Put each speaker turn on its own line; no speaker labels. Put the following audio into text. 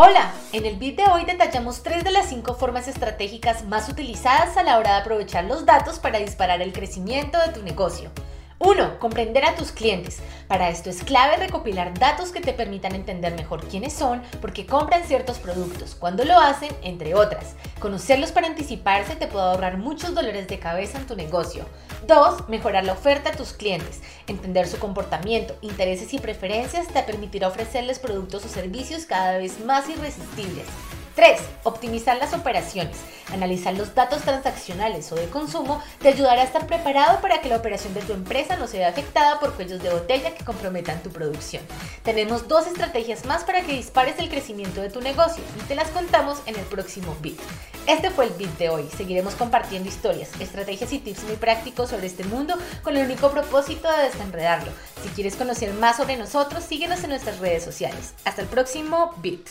Hola, en el beat de hoy detallamos tres de las cinco formas estratégicas más utilizadas a la hora de aprovechar los datos para disparar el crecimiento de tu negocio. 1. Comprender a tus clientes. Para esto es clave recopilar datos que te permitan entender mejor quiénes son, por qué compran ciertos productos, cuándo lo hacen, entre otras. Conocerlos para anticiparse te puede ahorrar muchos dolores de cabeza en tu negocio. 2. Mejorar la oferta a tus clientes. Entender su comportamiento, intereses y preferencias te permitirá ofrecerles productos o servicios cada vez más irresistibles. 3. Optimizar las operaciones. Analizar los datos transaccionales o de consumo te ayudará a estar preparado para que la operación de tu empresa no se vea afectada por cuellos de botella que comprometan tu producción. Tenemos dos estrategias más para que dispares el crecimiento de tu negocio y te las contamos en el próximo bit. Este fue el bit de hoy. Seguiremos compartiendo historias, estrategias y tips muy prácticos sobre este mundo con el único propósito de desenredarlo. Si quieres conocer más sobre nosotros, síguenos en nuestras redes sociales. Hasta el próximo bit.